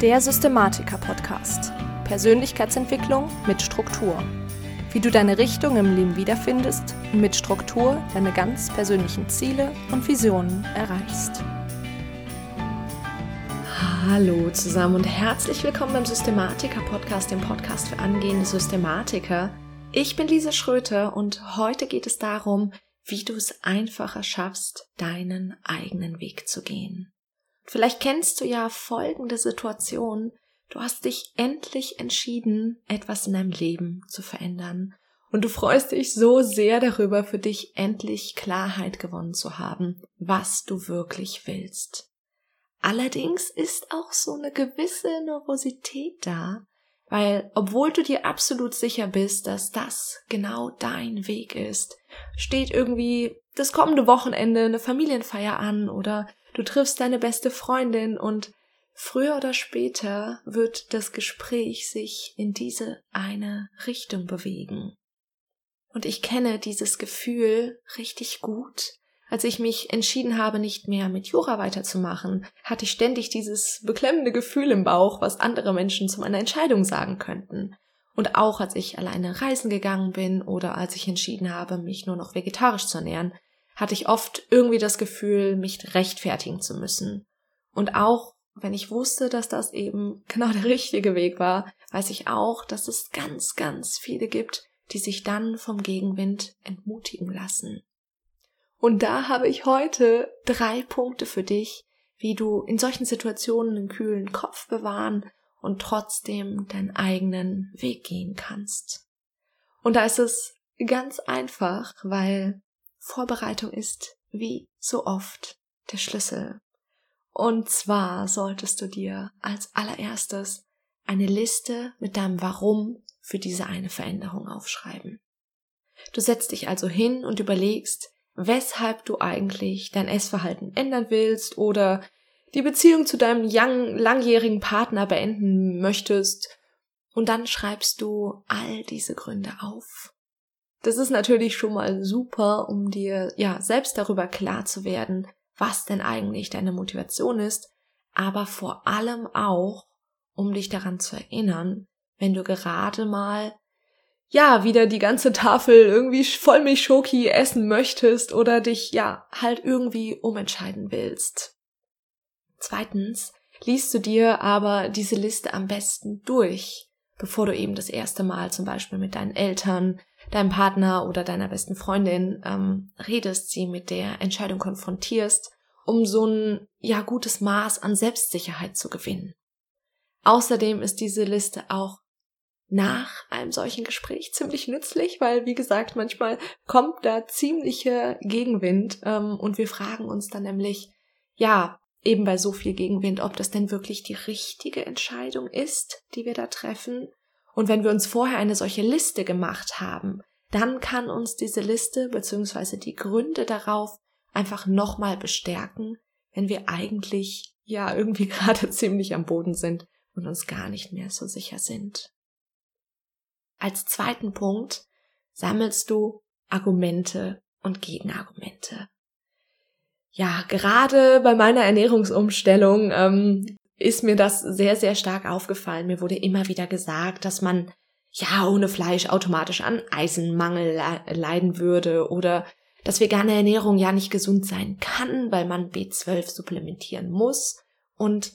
Der Systematiker-Podcast. Persönlichkeitsentwicklung mit Struktur. Wie du deine Richtung im Leben wiederfindest und mit Struktur deine ganz persönlichen Ziele und Visionen erreichst. Hallo zusammen und herzlich willkommen beim Systematiker-Podcast, dem Podcast für angehende Systematiker. Ich bin Lisa Schröter und heute geht es darum, wie du es einfacher schaffst, deinen eigenen Weg zu gehen. Vielleicht kennst du ja folgende Situation. Du hast dich endlich entschieden, etwas in deinem Leben zu verändern. Und du freust dich so sehr darüber, für dich endlich Klarheit gewonnen zu haben, was du wirklich willst. Allerdings ist auch so eine gewisse Nervosität da, weil obwohl du dir absolut sicher bist, dass das genau dein Weg ist, steht irgendwie das kommende Wochenende eine Familienfeier an oder Du triffst deine beste Freundin und früher oder später wird das Gespräch sich in diese eine Richtung bewegen. Und ich kenne dieses Gefühl richtig gut. Als ich mich entschieden habe, nicht mehr mit Jura weiterzumachen, hatte ich ständig dieses beklemmende Gefühl im Bauch, was andere Menschen zu meiner Entscheidung sagen könnten. Und auch als ich alleine reisen gegangen bin oder als ich entschieden habe, mich nur noch vegetarisch zu ernähren, hatte ich oft irgendwie das Gefühl, mich rechtfertigen zu müssen. Und auch wenn ich wusste, dass das eben genau der richtige Weg war, weiß ich auch, dass es ganz, ganz viele gibt, die sich dann vom Gegenwind entmutigen lassen. Und da habe ich heute drei Punkte für dich, wie du in solchen Situationen einen kühlen Kopf bewahren und trotzdem deinen eigenen Weg gehen kannst. Und da ist es ganz einfach, weil Vorbereitung ist, wie so oft, der Schlüssel. Und zwar solltest du dir als allererstes eine Liste mit deinem Warum für diese eine Veränderung aufschreiben. Du setzt dich also hin und überlegst, weshalb du eigentlich dein Essverhalten ändern willst oder die Beziehung zu deinem langjährigen Partner beenden möchtest. Und dann schreibst du all diese Gründe auf. Das ist natürlich schon mal super, um dir ja selbst darüber klar zu werden, was denn eigentlich deine Motivation ist, aber vor allem auch, um dich daran zu erinnern, wenn du gerade mal ja wieder die ganze Tafel irgendwie Vollmilchschoki essen möchtest oder dich ja halt irgendwie umentscheiden willst. Zweitens liest du dir aber diese Liste am besten durch, bevor du eben das erste Mal zum Beispiel mit deinen Eltern, deinem Partner oder deiner besten Freundin ähm, redest, sie mit der Entscheidung konfrontierst, um so ein ja gutes Maß an Selbstsicherheit zu gewinnen. Außerdem ist diese Liste auch nach einem solchen Gespräch ziemlich nützlich, weil wie gesagt, manchmal kommt da ziemlicher Gegenwind ähm, und wir fragen uns dann nämlich, ja, eben bei so viel Gegenwind, ob das denn wirklich die richtige Entscheidung ist, die wir da treffen und wenn wir uns vorher eine solche Liste gemacht haben, dann kann uns diese Liste bzw. die Gründe darauf einfach nochmal bestärken, wenn wir eigentlich ja irgendwie gerade ziemlich am Boden sind und uns gar nicht mehr so sicher sind. Als zweiten Punkt sammelst du Argumente und Gegenargumente. Ja, gerade bei meiner Ernährungsumstellung ähm, ist mir das sehr, sehr stark aufgefallen. Mir wurde immer wieder gesagt, dass man ja ohne Fleisch automatisch an Eisenmangel leiden würde oder dass vegane Ernährung ja nicht gesund sein kann, weil man B12 supplementieren muss. Und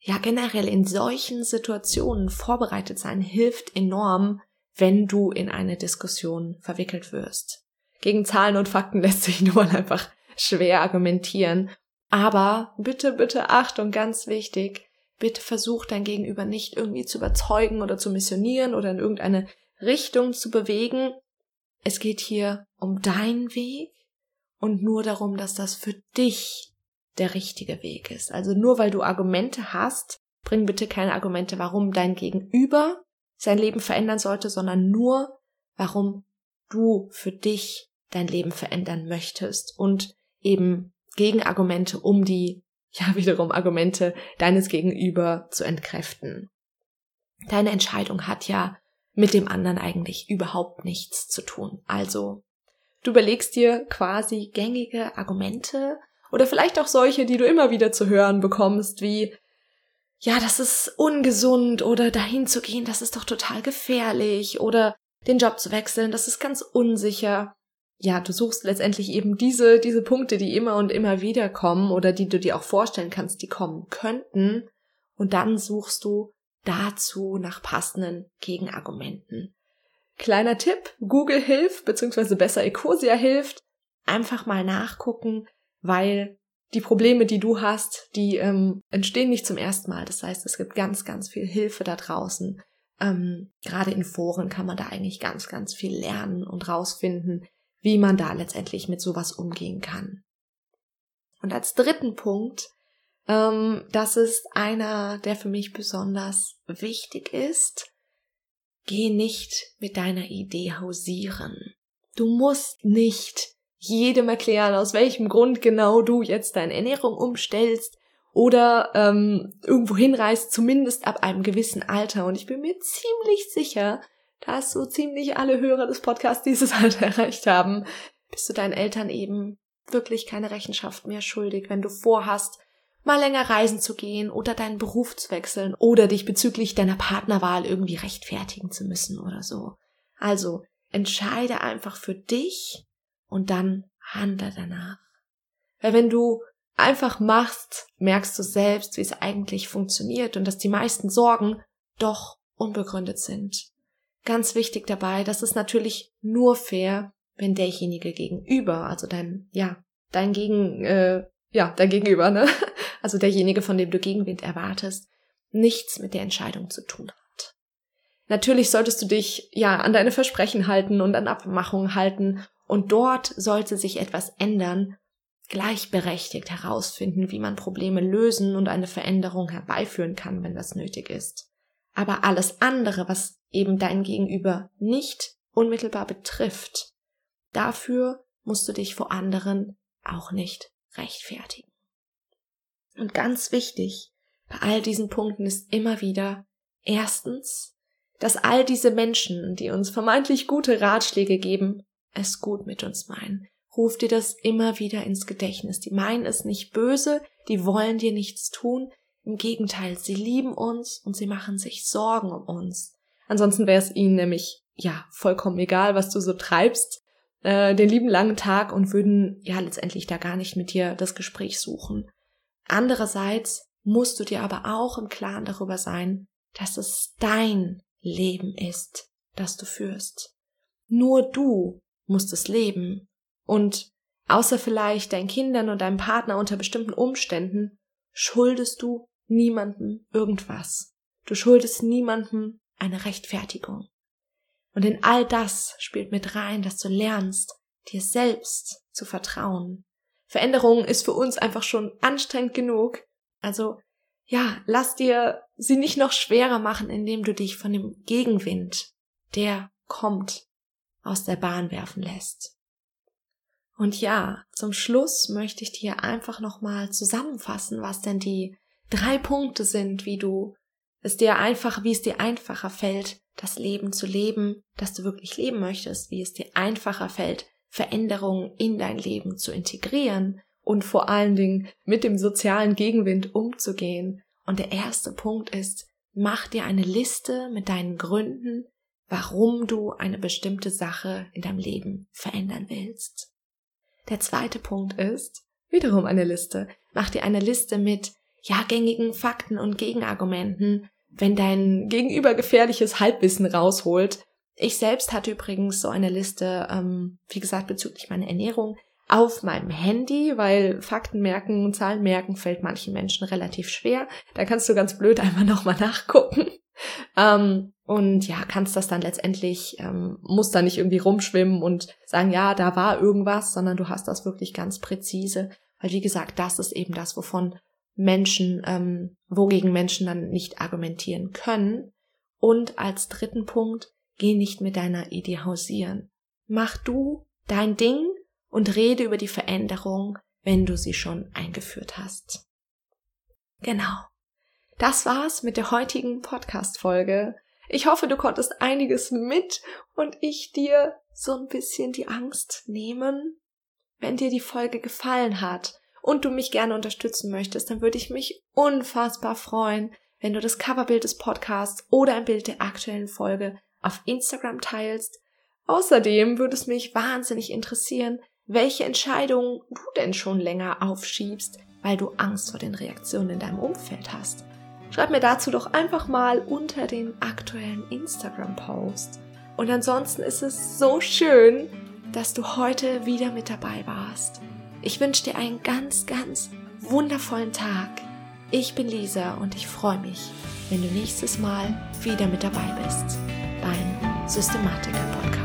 ja, generell in solchen Situationen vorbereitet sein hilft enorm, wenn du in eine Diskussion verwickelt wirst. Gegen Zahlen und Fakten lässt sich nur einfach schwer argumentieren. Aber bitte, bitte Achtung, ganz wichtig, bitte versuch dein Gegenüber nicht irgendwie zu überzeugen oder zu missionieren oder in irgendeine Richtung zu bewegen. Es geht hier um deinen Weg und nur darum, dass das für dich der richtige Weg ist. Also nur weil du Argumente hast, bring bitte keine Argumente, warum dein Gegenüber sein Leben verändern sollte, sondern nur, warum du für dich dein Leben verändern möchtest und eben Gegenargumente, um die, ja, wiederum Argumente deines Gegenüber zu entkräften. Deine Entscheidung hat ja mit dem anderen eigentlich überhaupt nichts zu tun. Also, du überlegst dir quasi gängige Argumente oder vielleicht auch solche, die du immer wieder zu hören bekommst, wie ja, das ist ungesund oder dahin zu gehen, das ist doch total gefährlich oder den Job zu wechseln, das ist ganz unsicher. Ja, du suchst letztendlich eben diese, diese Punkte, die immer und immer wieder kommen oder die du dir auch vorstellen kannst, die kommen könnten. Und dann suchst du dazu nach passenden Gegenargumenten. Kleiner Tipp, Google hilft, beziehungsweise besser Ecosia hilft. Einfach mal nachgucken, weil die Probleme, die du hast, die ähm, entstehen nicht zum ersten Mal. Das heißt, es gibt ganz, ganz viel Hilfe da draußen. Ähm, Gerade in Foren kann man da eigentlich ganz, ganz viel lernen und rausfinden, wie man da letztendlich mit sowas umgehen kann. Und als dritten Punkt, ähm, das ist einer, der für mich besonders wichtig ist, geh nicht mit deiner Idee hausieren. Du musst nicht jedem erklären, aus welchem Grund genau du jetzt deine Ernährung umstellst oder ähm, irgendwo hinreist, zumindest ab einem gewissen Alter. Und ich bin mir ziemlich sicher, dass so ziemlich alle Hörer des Podcasts dieses Alter erreicht haben, bist du deinen Eltern eben wirklich keine Rechenschaft mehr schuldig, wenn du vorhast, mal länger reisen zu gehen oder deinen Beruf zu wechseln oder dich bezüglich deiner Partnerwahl irgendwie rechtfertigen zu müssen oder so. Also entscheide einfach für dich und dann handle danach. Weil wenn du einfach machst, merkst du selbst, wie es eigentlich funktioniert und dass die meisten Sorgen doch unbegründet sind. Ganz wichtig dabei, das ist natürlich nur fair, wenn derjenige gegenüber, also dein, ja, dein Gegen, äh, ja, dein Gegenüber, ne? Also derjenige, von dem du Gegenwind erwartest, nichts mit der Entscheidung zu tun hat. Natürlich solltest du dich, ja, an deine Versprechen halten und an Abmachungen halten und dort sollte sich etwas ändern, gleichberechtigt herausfinden, wie man Probleme lösen und eine Veränderung herbeiführen kann, wenn das nötig ist. Aber alles andere, was eben dein Gegenüber nicht unmittelbar betrifft, dafür musst du dich vor anderen auch nicht rechtfertigen. Und ganz wichtig bei all diesen Punkten ist immer wieder erstens, dass all diese Menschen, die uns vermeintlich gute Ratschläge geben, es gut mit uns meinen. Ruf dir das immer wieder ins Gedächtnis. Die meinen es nicht böse, die wollen dir nichts tun. Im Gegenteil, sie lieben uns und sie machen sich Sorgen um uns. Ansonsten wäre es ihnen nämlich, ja, vollkommen egal, was du so treibst, äh, den lieben langen Tag und würden, ja, letztendlich da gar nicht mit dir das Gespräch suchen. Andererseits musst du dir aber auch im Klaren darüber sein, dass es dein Leben ist, das du führst. Nur du musst es leben. Und außer vielleicht deinen Kindern und deinem Partner unter bestimmten Umständen, schuldest du niemandem irgendwas. Du schuldest niemandem eine Rechtfertigung. Und in all das spielt mit rein, dass du lernst, dir selbst zu vertrauen. Veränderung ist für uns einfach schon anstrengend genug. Also, ja, lass dir sie nicht noch schwerer machen, indem du dich von dem Gegenwind, der kommt, aus der Bahn werfen lässt. Und ja, zum Schluss möchte ich dir einfach nochmal zusammenfassen, was denn die drei Punkte sind, wie du es dir einfach, wie es dir einfacher fällt, das Leben zu leben, das du wirklich leben möchtest, wie es dir einfacher fällt, Veränderungen in dein Leben zu integrieren und vor allen Dingen mit dem sozialen Gegenwind umzugehen. Und der erste Punkt ist, mach dir eine Liste mit deinen Gründen, warum du eine bestimmte Sache in deinem Leben verändern willst. Der zweite Punkt ist, wiederum eine Liste. Mach dir eine Liste mit ja gängigen Fakten und Gegenargumenten, wenn dein Gegenüber gefährliches Halbwissen rausholt. Ich selbst hatte übrigens so eine Liste, ähm, wie gesagt, bezüglich meiner Ernährung auf meinem Handy, weil Fakten merken und Zahlen merken fällt manchen Menschen relativ schwer. Da kannst du ganz blöd einmal nochmal nachgucken. Ähm, und ja, kannst das dann letztendlich, ähm, musst da nicht irgendwie rumschwimmen und sagen, ja, da war irgendwas, sondern du hast das wirklich ganz präzise. Weil wie gesagt, das ist eben das, wovon Menschen, ähm, wogegen Menschen dann nicht argumentieren können. Und als dritten Punkt, geh nicht mit deiner Idee hausieren. Mach du dein Ding und rede über die Veränderung, wenn du sie schon eingeführt hast. Genau. Das war's mit der heutigen Podcast-Folge. Ich hoffe, du konntest einiges mit und ich dir so ein bisschen die Angst nehmen. Wenn dir die Folge gefallen hat und du mich gerne unterstützen möchtest, dann würde ich mich unfassbar freuen, wenn du das Coverbild des Podcasts oder ein Bild der aktuellen Folge auf Instagram teilst. Außerdem würde es mich wahnsinnig interessieren, welche Entscheidungen du denn schon länger aufschiebst, weil du Angst vor den Reaktionen in deinem Umfeld hast. Schreib mir dazu doch einfach mal unter den aktuellen Instagram-Post. Und ansonsten ist es so schön, dass du heute wieder mit dabei warst. Ich wünsche dir einen ganz, ganz wundervollen Tag. Ich bin Lisa und ich freue mich, wenn du nächstes Mal wieder mit dabei bist beim Systematiker Podcast.